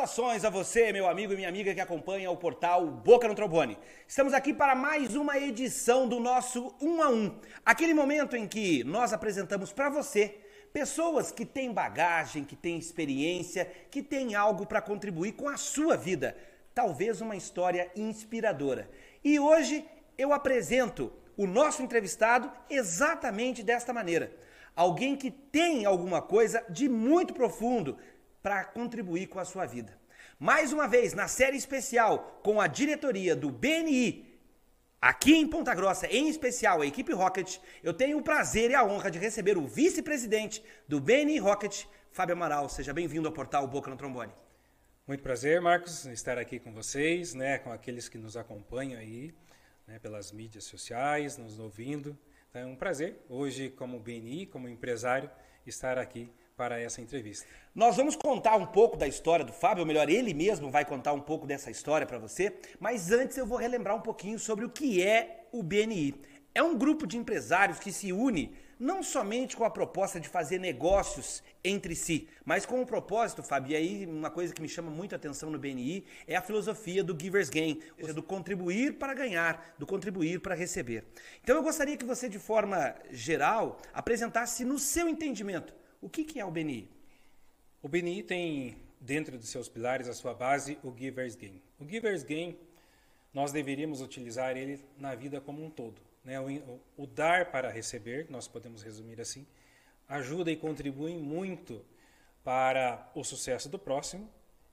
Saudações a você, meu amigo e minha amiga que acompanha o portal Boca no Trombone. Estamos aqui para mais uma edição do nosso 1 a 1. Aquele momento em que nós apresentamos para você pessoas que têm bagagem, que têm experiência, que têm algo para contribuir com a sua vida, talvez uma história inspiradora. E hoje eu apresento o nosso entrevistado exatamente desta maneira. Alguém que tem alguma coisa de muito profundo para contribuir com a sua vida. Mais uma vez, na série especial com a diretoria do BNI, aqui em Ponta Grossa, em especial a equipe Rocket, eu tenho o prazer e a honra de receber o vice-presidente do BNI Rocket, Fábio Amaral. Seja bem-vindo ao portal Boca no Trombone. Muito prazer, Marcos, estar aqui com vocês, né, com aqueles que nos acompanham aí, né, pelas mídias sociais, nos ouvindo. Então, é um prazer, hoje, como BNI, como empresário, estar aqui para essa entrevista. Nós vamos contar um pouco da história do Fábio, ou melhor, ele mesmo vai contar um pouco dessa história para você, mas antes eu vou relembrar um pouquinho sobre o que é o BNI. É um grupo de empresários que se une não somente com a proposta de fazer negócios entre si, mas com o propósito, Fábio, e aí uma coisa que me chama muito a atenção no BNI é a filosofia do giver's gain, ou seja, do contribuir para ganhar, do contribuir para receber. Então eu gostaria que você, de forma geral, apresentasse no seu entendimento o que, que é o BNI? O BNI tem dentro dos seus pilares a sua base o Giver's Gain. O Giver's Gain, nós deveríamos utilizar ele na vida como um todo. Né? O, o, dar para receber, nós podemos resumir assim, ajuda e contribui muito para o sucesso do próximo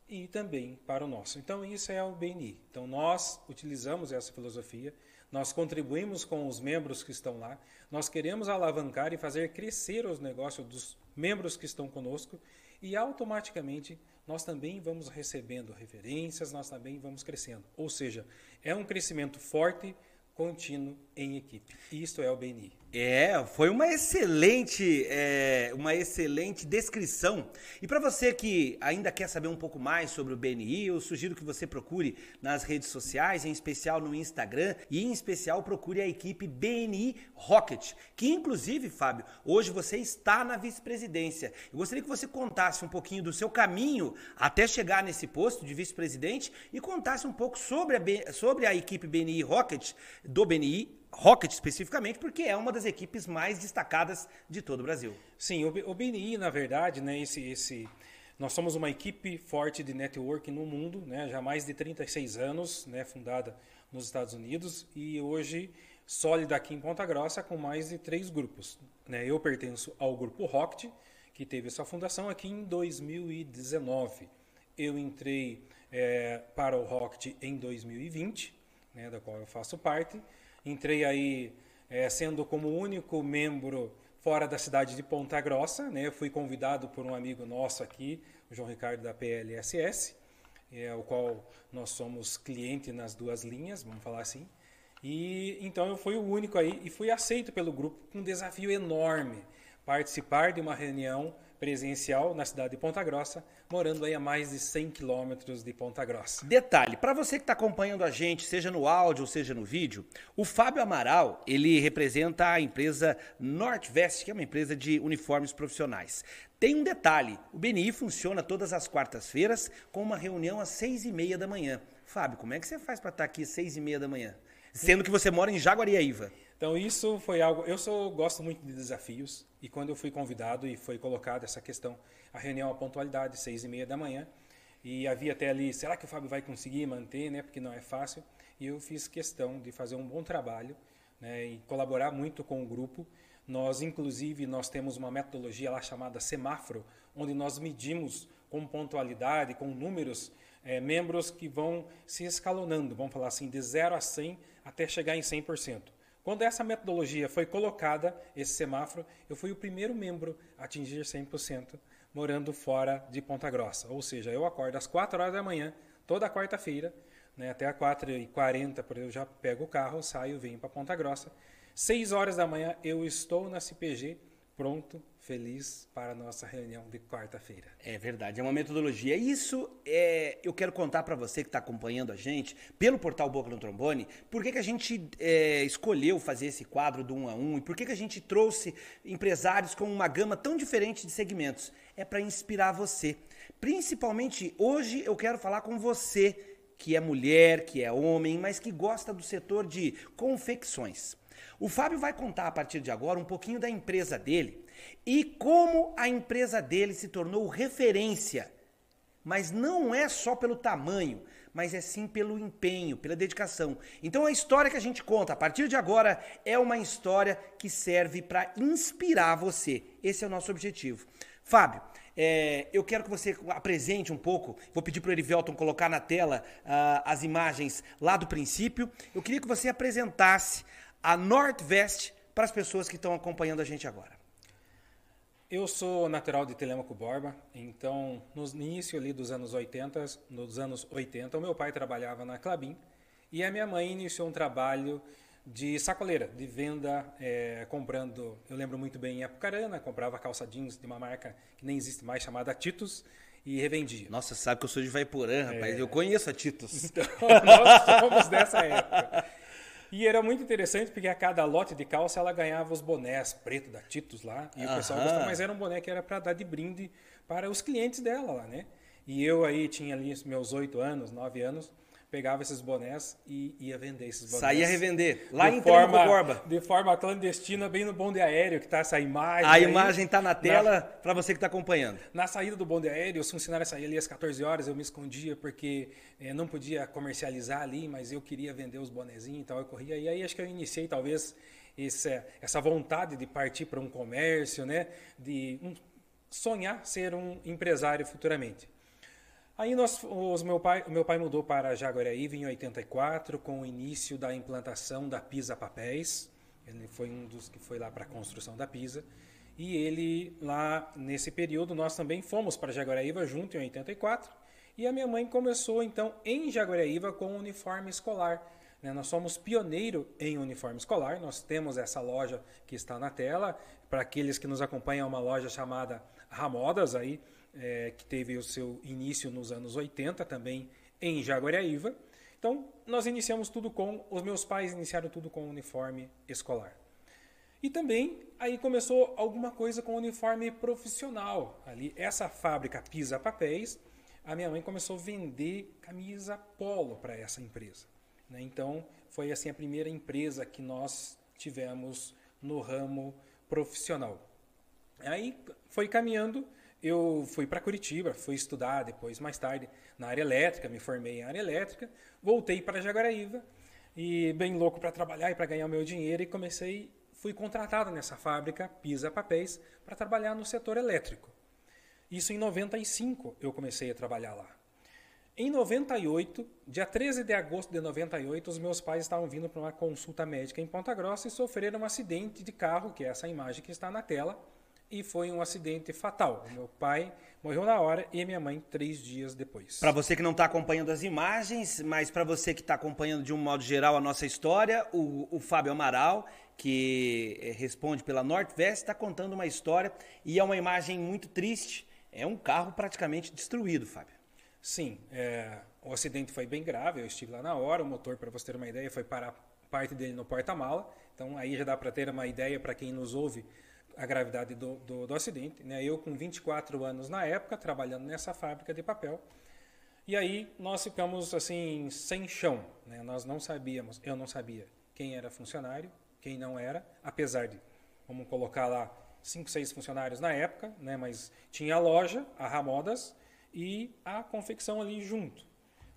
e também para o nosso. Então, isso é o BNI. Então, nós utilizamos essa filosofia nós contribuímos com os membros que estão lá, nós queremos alavancar e fazer crescer os negócios dos membros que estão conosco e automaticamente nós também vamos recebendo referências, nós também vamos crescendo. Ou seja, é um crescimento forte, contínuo em equipe. Isto é o BNI. É, foi uma excelente, é, uma excelente descrição. E para você que ainda quer saber um pouco mais sobre o BNI, eu sugiro que você procure nas redes sociais, em especial no Instagram, e em especial procure a equipe BNI Rocket, que inclusive, Fábio, hoje você está na vice-presidência. Eu gostaria que você contasse um pouquinho do seu caminho até chegar nesse posto de vice-presidente e contasse um pouco sobre a, sobre a equipe BNI Rocket, do BNI Rocket especificamente, porque é uma das equipes mais destacadas de todo o Brasil. Sim, o, BNI, na verdade, né, esse, esse, nós somos uma equipe forte de network no mundo, né, já há mais de 36 anos, né, fundada nos Estados Unidos e hoje sólida aqui em Ponta Grossa com mais de três grupos. Né. Eu pertenço ao grupo Rocket, que teve sua fundação aqui em 2019. Eu entrei é, para o Rocket em 2020, né, da qual eu faço parte, Entrei aí é, sendo como único membro fora da cidade de Ponta Grossa. Né? Fui convidado por um amigo nosso aqui, o João Ricardo da PLSS, é, o qual nós somos cliente nas duas linhas, vamos falar assim. E então eu fui o único aí e fui aceito pelo grupo com um desafio enorme, participar de uma reunião presencial na cidade de Ponta Grossa, morando aí a mais de 100 quilômetros de Ponta Grossa. Detalhe, para você que está acompanhando a gente, seja no áudio ou seja no vídeo, o Fábio Amaral, ele representa a empresa Northwest, que é uma empresa de uniformes profissionais. Tem um detalhe, o BNI funciona todas as quartas-feiras com uma reunião às seis e meia da manhã. Fábio, como é que você faz para estar tá aqui às seis e meia da manhã? Sendo que você mora em Jaguariaíva. Então isso foi algo. Eu sou, gosto muito de desafios e quando eu fui convidado e foi colocada essa questão, a reunião a pontualidade seis e meia da manhã e havia até ali, será que o Fábio vai conseguir manter, né? Porque não é fácil. E eu fiz questão de fazer um bom trabalho, né? E colaborar muito com o grupo. Nós inclusive nós temos uma metodologia lá chamada semáforo, onde nós medimos com pontualidade, com números é, membros que vão se escalonando, vamos falar assim, de 0 a 100 até chegar em 100%. Quando essa metodologia foi colocada, esse semáforo, eu fui o primeiro membro a atingir 100% morando fora de Ponta Grossa. Ou seja, eu acordo às 4 horas da manhã, toda quarta-feira, né, até às 4h40, eu já pego o carro, saio, venho para Ponta Grossa. 6 horas da manhã eu estou na CPG pronto, feliz para a nossa reunião de quarta-feira. É verdade, é uma metodologia. Isso é, eu quero contar para você que está acompanhando a gente pelo portal Boca no Trombone, por que, que a gente é, escolheu fazer esse quadro do um a um e por que, que a gente trouxe empresários com uma gama tão diferente de segmentos. É para inspirar você. Principalmente hoje eu quero falar com você que é mulher, que é homem, mas que gosta do setor de confecções. O Fábio vai contar a partir de agora um pouquinho da empresa dele e como a empresa dele se tornou referência. Mas não é só pelo tamanho, mas é sim pelo empenho, pela dedicação. Então a história que a gente conta a partir de agora é uma história que serve para inspirar você. Esse é o nosso objetivo. Fábio, é, eu quero que você apresente um pouco. Vou pedir para o Erivelton colocar na tela uh, as imagens lá do princípio. Eu queria que você apresentasse a Northwest para as pessoas que estão acompanhando a gente agora? Eu sou natural de Telemaco Borba, então no início ali dos anos 80, nos anos 80, o meu pai trabalhava na Clabin e a minha mãe iniciou um trabalho de sacoleira, de venda, é, comprando, eu lembro muito bem em Apucarana, comprava calça jeans de uma marca que nem existe mais, chamada Titus, e revendia. Nossa, sabe que eu sou de Vaiporã, rapaz, é... eu conheço a Titus. Então, nós somos dessa época. E era muito interessante porque a cada lote de calça ela ganhava os bonés preto da Titus lá. E o pessoal gostava, mas era um boné que era para dar de brinde para os clientes dela lá, né? E eu aí tinha ali meus oito anos, nove anos pegava esses bonés e ia vender esses bonés. Saía revender. Lá de em forma, Borba. De forma clandestina, bem no bonde aéreo, que está essa imagem. A aí, imagem está na tela para você que está acompanhando. Na saída do bonde aéreo, os funcionários saíam ali às 14 horas, eu me escondia porque eh, não podia comercializar ali, mas eu queria vender os bonezinhos e tal, eu corria. E aí acho que eu iniciei talvez essa, essa vontade de partir para um comércio, né? De um, sonhar ser um empresário futuramente. Aí nós, os, meu, pai, meu pai mudou para Jaguariaíva em 84, com o início da implantação da Pisa Papéis. Ele foi um dos que foi lá para a construção da Pisa. E ele, lá nesse período, nós também fomos para Jaguariaíva junto em 84. E a minha mãe começou então em Jaguariaíva com o uniforme escolar. Né? Nós somos pioneiro em uniforme escolar. Nós temos essa loja que está na tela. Para aqueles que nos acompanham, é uma loja chamada Ramodas aí é, que teve o seu início nos anos 80 também em Jaguariaíva. Então, nós iniciamos tudo com, os meus pais iniciaram tudo com uniforme escolar. E também aí começou alguma coisa com uniforme profissional. Ali, essa fábrica Pisa Papéis, a minha mãe começou a vender camisa polo para essa empresa. Né? Então, foi assim a primeira empresa que nós tivemos no ramo profissional. Aí foi caminhando eu fui para Curitiba, fui estudar depois, mais tarde, na área elétrica, me formei em área elétrica, voltei para Jaguaraíva e bem louco para trabalhar e para ganhar meu dinheiro e comecei, fui contratado nessa fábrica Pisa Papéis para trabalhar no setor elétrico. Isso em 95 eu comecei a trabalhar lá. Em 98, dia 13 de agosto de 98, os meus pais estavam vindo para uma consulta médica em Ponta Grossa e sofreram um acidente de carro, que é essa imagem que está na tela e foi um acidente fatal. Meu pai morreu na hora e minha mãe três dias depois. Para você que não está acompanhando as imagens, mas para você que está acompanhando de um modo geral a nossa história, o, o Fábio Amaral, que eh, responde pela Northwest, está contando uma história e é uma imagem muito triste. É um carro praticamente destruído, Fábio. Sim, é, o acidente foi bem grave. Eu estive lá na hora. O motor, para você ter uma ideia, foi parar parte dele no porta-mala. Então aí já dá para ter uma ideia para quem nos ouve a gravidade do, do, do, acidente. Né? Eu, com 24 anos na época, trabalhando nessa fábrica de papel. E aí nós ficamos assim, sem chão. Né? Nós não sabíamos, eu não sabia quem era funcionário, quem não era, apesar de, vamos colocar lá, cinco, seis funcionários na época, né? mas tinha a loja, a Ramodas, e a confecção ali junto.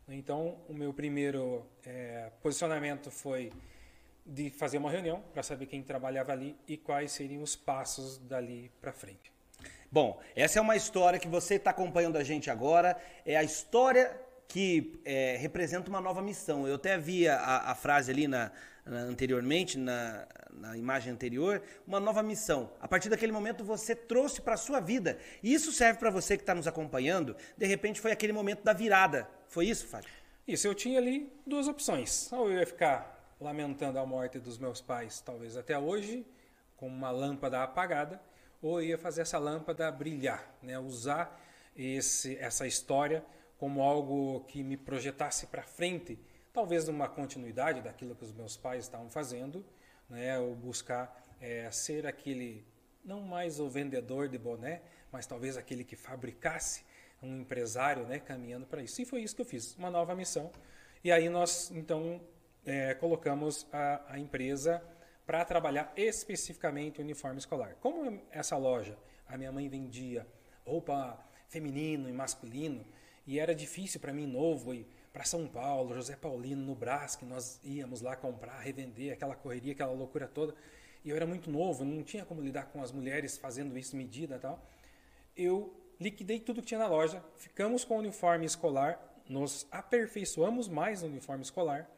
Então, o meu primeiro é, posicionamento foi de fazer uma reunião para saber quem trabalhava ali e quais seriam os passos dali para frente. Bom, essa é uma história que você está acompanhando a gente agora. É a história que é, representa uma nova missão. Eu até vi a, a frase ali na, na anteriormente, na, na, imagem anterior, uma nova missão. A partir daquele momento você trouxe para a sua vida. E isso serve para você que está nos acompanhando. De repente foi aquele momento da virada. Foi isso, Fábio? Isso, eu tinha ali duas opções. Ou eu ia ficar lamentando a morte dos meus pais, talvez até hoje, com uma lâmpada apagada, ou ia fazer essa lâmpada brilhar, né? usar esse, essa história como algo que me projetasse para frente, talvez numa continuidade daquilo que os meus pais estavam fazendo, né? ou buscar é, ser aquele, não mais o vendedor de boné, mas talvez aquele que fabricasse um empresário né? caminhando para isso. E foi isso que eu fiz, uma nova missão. E aí nós, então, é, colocamos a, a empresa para trabalhar especificamente o uniforme escolar. Como essa loja, a minha mãe vendia roupa feminino e masculino, e era difícil para mim, novo, ir para São Paulo, José Paulino, no Brás, que nós íamos lá comprar, revender, aquela correria, aquela loucura toda. E eu era muito novo, não tinha como lidar com as mulheres fazendo isso medida e tal. Eu liquidei tudo que tinha na loja, ficamos com o uniforme escolar, nos aperfeiçoamos mais no uniforme escolar,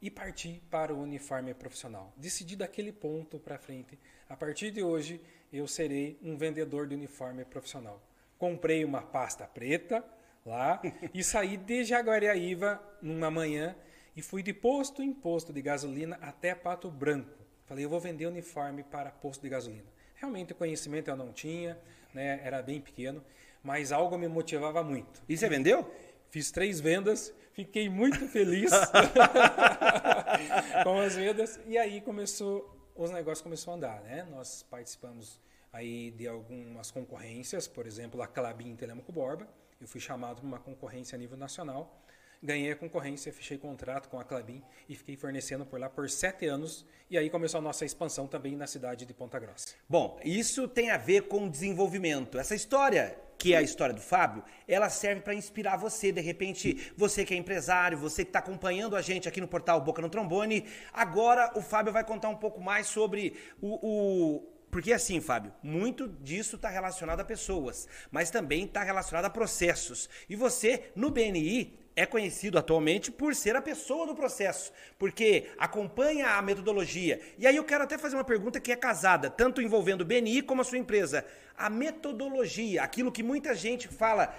e partir para o uniforme profissional. Decidi daquele ponto para frente. A partir de hoje, eu serei um vendedor de uniforme profissional. Comprei uma pasta preta lá e saí de Jaguariaíva numa manhã e fui de posto em posto de gasolina até Pato Branco. Falei, eu vou vender uniforme para posto de gasolina. Realmente o conhecimento eu não tinha, né, era bem pequeno, mas algo me motivava muito. E você vendeu? Fiz três vendas, fiquei muito feliz com as vendas e aí começou, os negócios começaram a andar, né? Nós participamos aí de algumas concorrências, por exemplo, a Clabin Telemaco Borba. Eu fui chamado para uma concorrência a nível nacional. Ganhei a concorrência, fechei contrato com a Clabin e fiquei fornecendo por lá por sete anos. E aí começou a nossa expansão também na cidade de Ponta Grossa. Bom, isso tem a ver com desenvolvimento. Essa história que é a história do Fábio, ela serve para inspirar você. De repente, você que é empresário, você que está acompanhando a gente aqui no portal Boca no Trombone. Agora o Fábio vai contar um pouco mais sobre o, o porque assim, Fábio, muito disso está relacionado a pessoas, mas também está relacionado a processos. E você, no BNI, é conhecido atualmente por ser a pessoa do processo, porque acompanha a metodologia. E aí eu quero até fazer uma pergunta que é casada, tanto envolvendo o BNI como a sua empresa. A metodologia, aquilo que muita gente fala,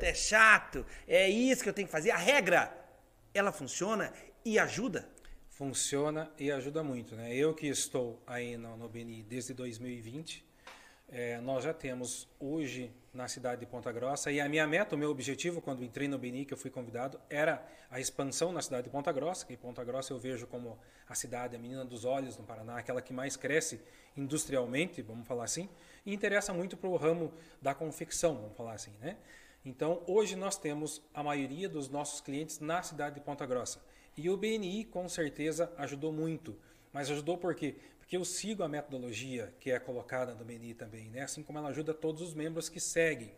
é chato, é isso que eu tenho que fazer, a regra, ela funciona e ajuda? Funciona e ajuda muito. Né? Eu que estou aí no, no BNI desde 2020, é, nós já temos hoje na cidade de Ponta Grossa e a minha meta, o meu objetivo quando entrei no Beni, que eu fui convidado, era a expansão na cidade de Ponta Grossa, que Ponta Grossa eu vejo como a cidade, a menina dos olhos no Paraná, aquela que mais cresce industrialmente, vamos falar assim, e interessa muito para o ramo da confecção, vamos falar assim, né? Então, hoje nós temos a maioria dos nossos clientes na cidade de Ponta Grossa. E o BNI, com certeza, ajudou muito. Mas ajudou por quê? Porque eu sigo a metodologia que é colocada no BNI também, né? assim como ela ajuda todos os membros que seguem.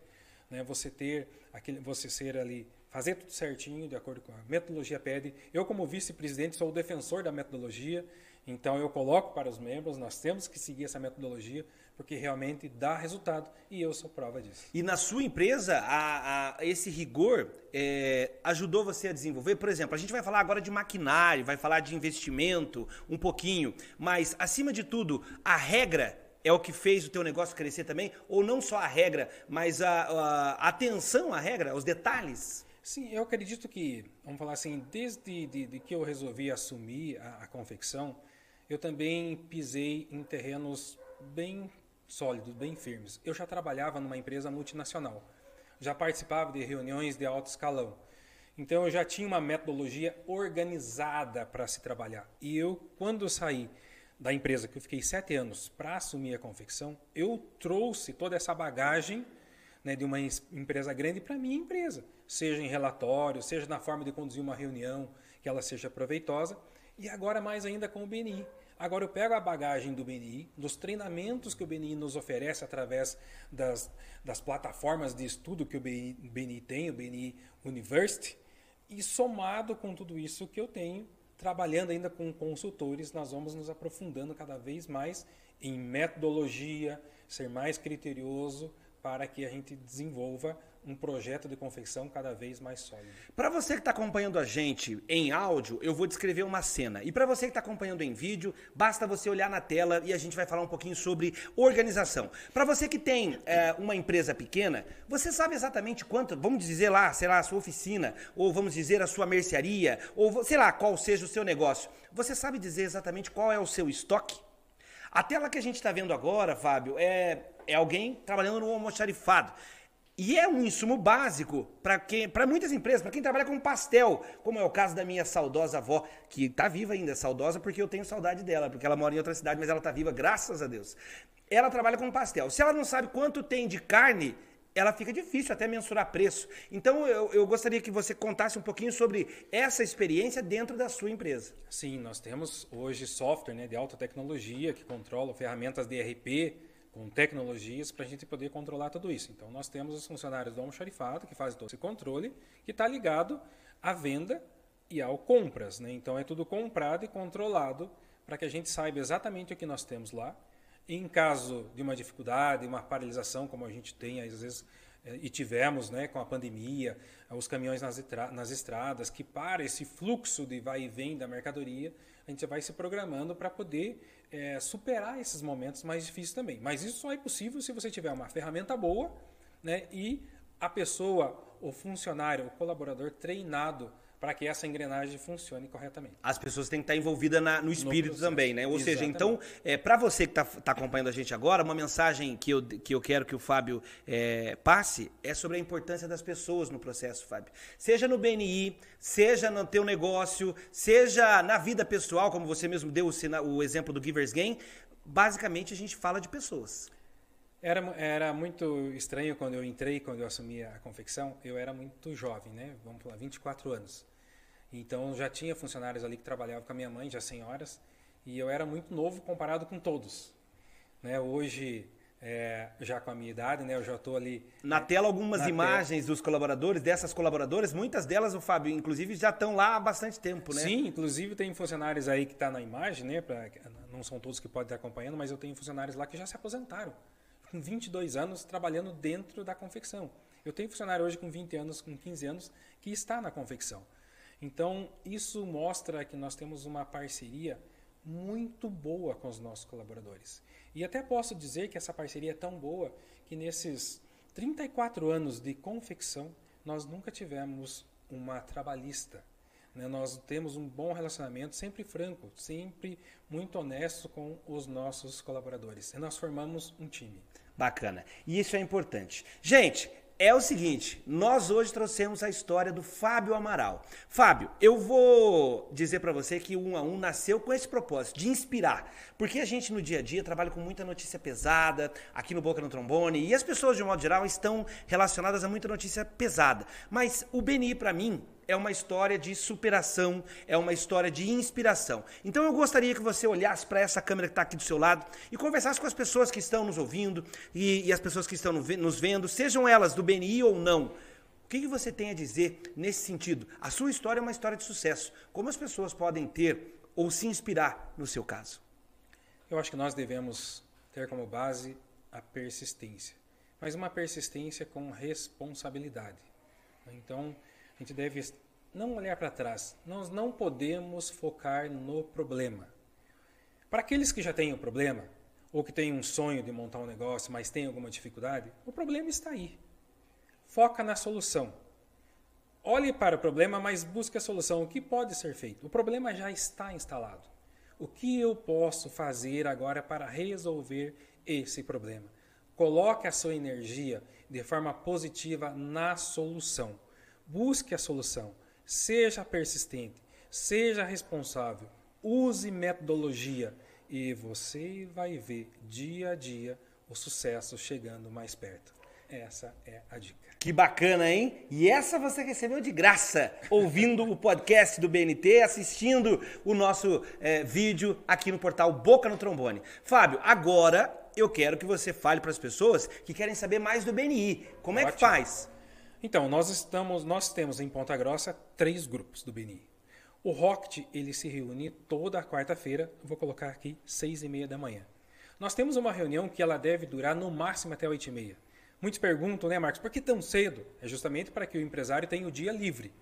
Né? Você ter aquele, você ser ali, fazer tudo certinho, de acordo com a metodologia pede. Eu, como vice-presidente, sou o defensor da metodologia, então eu coloco para os membros, nós temos que seguir essa metodologia, porque realmente dá resultado e eu sou prova disso. E na sua empresa, a, a, esse rigor é, ajudou você a desenvolver? Por exemplo, a gente vai falar agora de maquinário, vai falar de investimento um pouquinho, mas acima de tudo, a regra é o que fez o teu negócio crescer também? Ou não só a regra, mas a, a atenção à regra, os detalhes? Sim, eu acredito que, vamos falar assim, desde de, de que eu resolvi assumir a, a confecção, eu também pisei em terrenos bem sólidos, bem firmes. Eu já trabalhava numa empresa multinacional, já participava de reuniões de alto escalão. Então eu já tinha uma metodologia organizada para se trabalhar. E eu, quando saí da empresa, que eu fiquei sete anos para assumir a confecção, eu trouxe toda essa bagagem né, de uma empresa grande para a minha empresa, seja em relatório, seja na forma de conduzir uma reunião, que ela seja proveitosa, e agora mais ainda com o BNI. Agora eu pego a bagagem do BNI, dos treinamentos que o BNI nos oferece através das, das plataformas de estudo que o BNI, BNI tem, o BNI University, e somado com tudo isso que eu tenho, trabalhando ainda com consultores, nós vamos nos aprofundando cada vez mais em metodologia, ser mais criterioso para que a gente desenvolva um projeto de confecção cada vez mais sólido. Para você que está acompanhando a gente em áudio, eu vou descrever uma cena. E para você que está acompanhando em vídeo, basta você olhar na tela e a gente vai falar um pouquinho sobre organização. Para você que tem é, uma empresa pequena, você sabe exatamente quanto, vamos dizer lá, sei lá, a sua oficina, ou vamos dizer a sua mercearia, ou sei lá, qual seja o seu negócio. Você sabe dizer exatamente qual é o seu estoque? A tela que a gente está vendo agora, Fábio, é é alguém trabalhando no almoxarifado. E é um insumo básico para muitas empresas, para quem trabalha com pastel, como é o caso da minha saudosa avó, que está viva ainda, saudosa porque eu tenho saudade dela, porque ela mora em outra cidade, mas ela está viva, graças a Deus. Ela trabalha com pastel. Se ela não sabe quanto tem de carne, ela fica difícil até mensurar preço. Então eu, eu gostaria que você contasse um pouquinho sobre essa experiência dentro da sua empresa. Sim, nós temos hoje software né, de alta tecnologia que controla ferramentas de ERP, com tecnologias para a gente poder controlar tudo isso. Então, nós temos os funcionários do almoxarifado que fazem todo esse controle, que está ligado à venda e ao compras. Né? Então, é tudo comprado e controlado para que a gente saiba exatamente o que nós temos lá. Em caso de uma dificuldade, uma paralisação, como a gente tem às vezes e tivemos né, com a pandemia, os caminhões nas, nas estradas, que para esse fluxo de vai e vem da mercadoria, a gente vai se programando para poder é, superar esses momentos mais difíceis também. Mas isso só é possível se você tiver uma ferramenta boa né, e a pessoa, o funcionário, o colaborador treinado para que essa engrenagem funcione corretamente. As pessoas têm que estar envolvidas na, no espírito no também, né? Ou Exatamente. seja, então, é, para você que está tá acompanhando a gente agora, uma mensagem que eu, que eu quero que o Fábio é, passe é sobre a importância das pessoas no processo, Fábio. Seja no BNI, seja no teu negócio, seja na vida pessoal, como você mesmo deu o, o exemplo do Givers Gain, basicamente a gente fala de pessoas. Era, era muito estranho quando eu entrei, quando eu assumi a confecção, eu era muito jovem, né? Vamos falar, 24 anos. Então já tinha funcionários ali que trabalhavam com a minha mãe, já senhoras, e eu era muito novo comparado com todos. Né? Hoje, é, já com a minha idade, né? Eu já estou ali. Na tela, algumas imagens tela. dos colaboradores, dessas colaboradoras, muitas delas, o Fábio, inclusive, já estão lá há bastante tempo, né? Sim, inclusive tem funcionários aí que estão tá na imagem, né? Pra, não são todos que podem estar acompanhando, mas eu tenho funcionários lá que já se aposentaram, com 22 anos, trabalhando dentro da confecção. Eu tenho funcionário hoje com 20 anos, com 15 anos, que está na confecção. Então, isso mostra que nós temos uma parceria muito boa com os nossos colaboradores. E até posso dizer que essa parceria é tão boa que nesses 34 anos de confecção, nós nunca tivemos uma trabalhista. Né? Nós temos um bom relacionamento, sempre franco, sempre muito honesto com os nossos colaboradores. E nós formamos um time. Bacana. E isso é importante. Gente, é o seguinte, nós hoje trouxemos a história do Fábio Amaral. Fábio, eu vou dizer para você que o 1 a 1 nasceu com esse propósito, de inspirar. Porque a gente no dia a dia trabalha com muita notícia pesada, aqui no Boca no Trombone, e as pessoas de um modo geral estão relacionadas a muita notícia pesada. Mas o BNI para mim é uma história de superação, é uma história de inspiração. Então eu gostaria que você olhasse para essa câmera que está aqui do seu lado e conversasse com as pessoas que estão nos ouvindo e, e as pessoas que estão nos vendo, sejam elas do BNI ou não. O que, que você tem a dizer nesse sentido? A sua história é uma história de sucesso. Como as pessoas podem ter ou se inspirar no seu caso? Eu acho que nós devemos ter como base a persistência, mas uma persistência com responsabilidade. Então, a gente deve não olhar para trás. Nós não podemos focar no problema. Para aqueles que já têm o problema, ou que têm um sonho de montar um negócio, mas têm alguma dificuldade, o problema está aí. Foca na solução. Olhe para o problema, mas busque a solução. O que pode ser feito? O problema já está instalado. O que eu posso fazer agora para resolver esse problema? Coloque a sua energia de forma positiva na solução. Busque a solução. Seja persistente. Seja responsável. Use metodologia. E você vai ver dia a dia o sucesso chegando mais perto. Essa é a dica. Que bacana, hein? E essa você recebeu de graça, ouvindo o podcast do BNT, assistindo o nosso é, vídeo aqui no portal Boca no Trombone. Fábio, agora eu quero que você fale para as pessoas que querem saber mais do BNI. Como Ótimo. é que faz? Então, nós estamos, nós temos em Ponta Grossa três grupos do BNI. O Rocket, ele se reúne toda quarta-feira, vou colocar aqui, seis e meia da manhã. Nós temos uma reunião que ela deve durar no máximo até oito e meia. Muitos perguntam, né, Marcos, por que tão cedo? É justamente para que o empresário tenha o dia livre.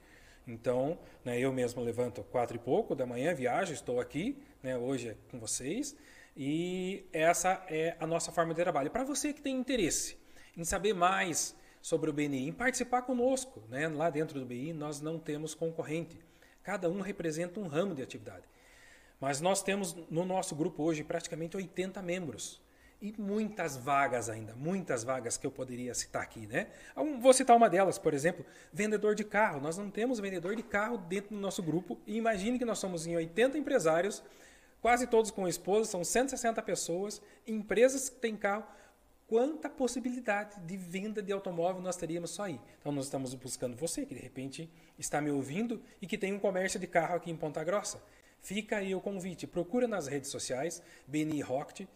Então, né, eu mesmo levanto quatro e pouco da manhã, viajo, estou aqui, né, hoje é com vocês, e essa é a nossa forma de trabalho. Para você que tem interesse em saber mais sobre o BNI, em participar conosco. Né? Lá dentro do BNI nós não temos concorrente. Cada um representa um ramo de atividade. Mas nós temos no nosso grupo hoje praticamente 80 membros. E muitas vagas ainda, muitas vagas que eu poderia citar aqui, né? Vou citar uma delas, por exemplo, vendedor de carro. Nós não temos vendedor de carro dentro do nosso grupo. E imagine que nós somos em 80 empresários, quase todos com esposa, são 160 pessoas, empresas que têm carro. Quanta possibilidade de venda de automóvel nós teríamos só aí? Então nós estamos buscando você, que de repente está me ouvindo e que tem um comércio de carro aqui em Ponta Grossa. Fica aí o convite. Procura nas redes sociais, BNI Rocket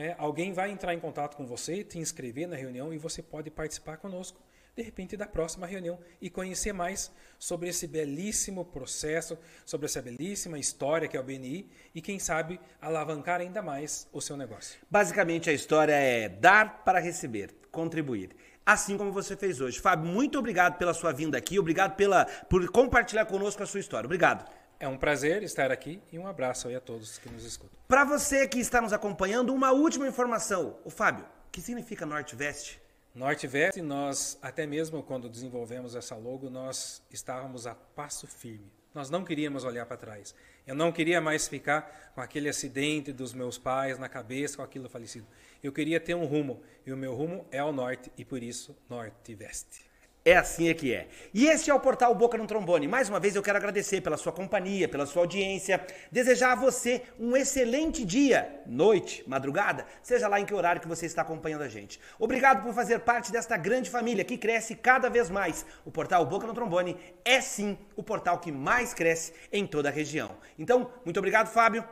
é, alguém vai entrar em contato com você, te inscrever na reunião e você pode participar conosco, de repente, da próxima reunião e conhecer mais sobre esse belíssimo processo, sobre essa belíssima história que é o BNI e, quem sabe, alavancar ainda mais o seu negócio. Basicamente, a história é dar para receber, contribuir assim como você fez hoje. Fábio, muito obrigado pela sua vinda aqui, obrigado pela, por compartilhar conosco a sua história. Obrigado. É um prazer estar aqui e um abraço aí a todos que nos escutam. Para você que está nos acompanhando, uma última informação. O Fábio, o que significa Norte-Veste? Norte-Veste, nós, até mesmo quando desenvolvemos essa logo, nós estávamos a passo firme. Nós não queríamos olhar para trás. Eu não queria mais ficar com aquele acidente dos meus pais na cabeça, com aquilo falecido. Eu queria ter um rumo, e o meu rumo é o norte, e por isso, Norte-Veste. É assim é que é. E este é o portal Boca no Trombone. Mais uma vez eu quero agradecer pela sua companhia, pela sua audiência, desejar a você um excelente dia, noite, madrugada, seja lá em que horário que você está acompanhando a gente. Obrigado por fazer parte desta grande família que cresce cada vez mais. O portal Boca no Trombone é sim o portal que mais cresce em toda a região. Então, muito obrigado, Fábio.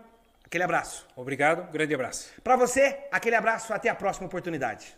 Aquele abraço. Obrigado, grande abraço. Para você, aquele abraço, até a próxima oportunidade.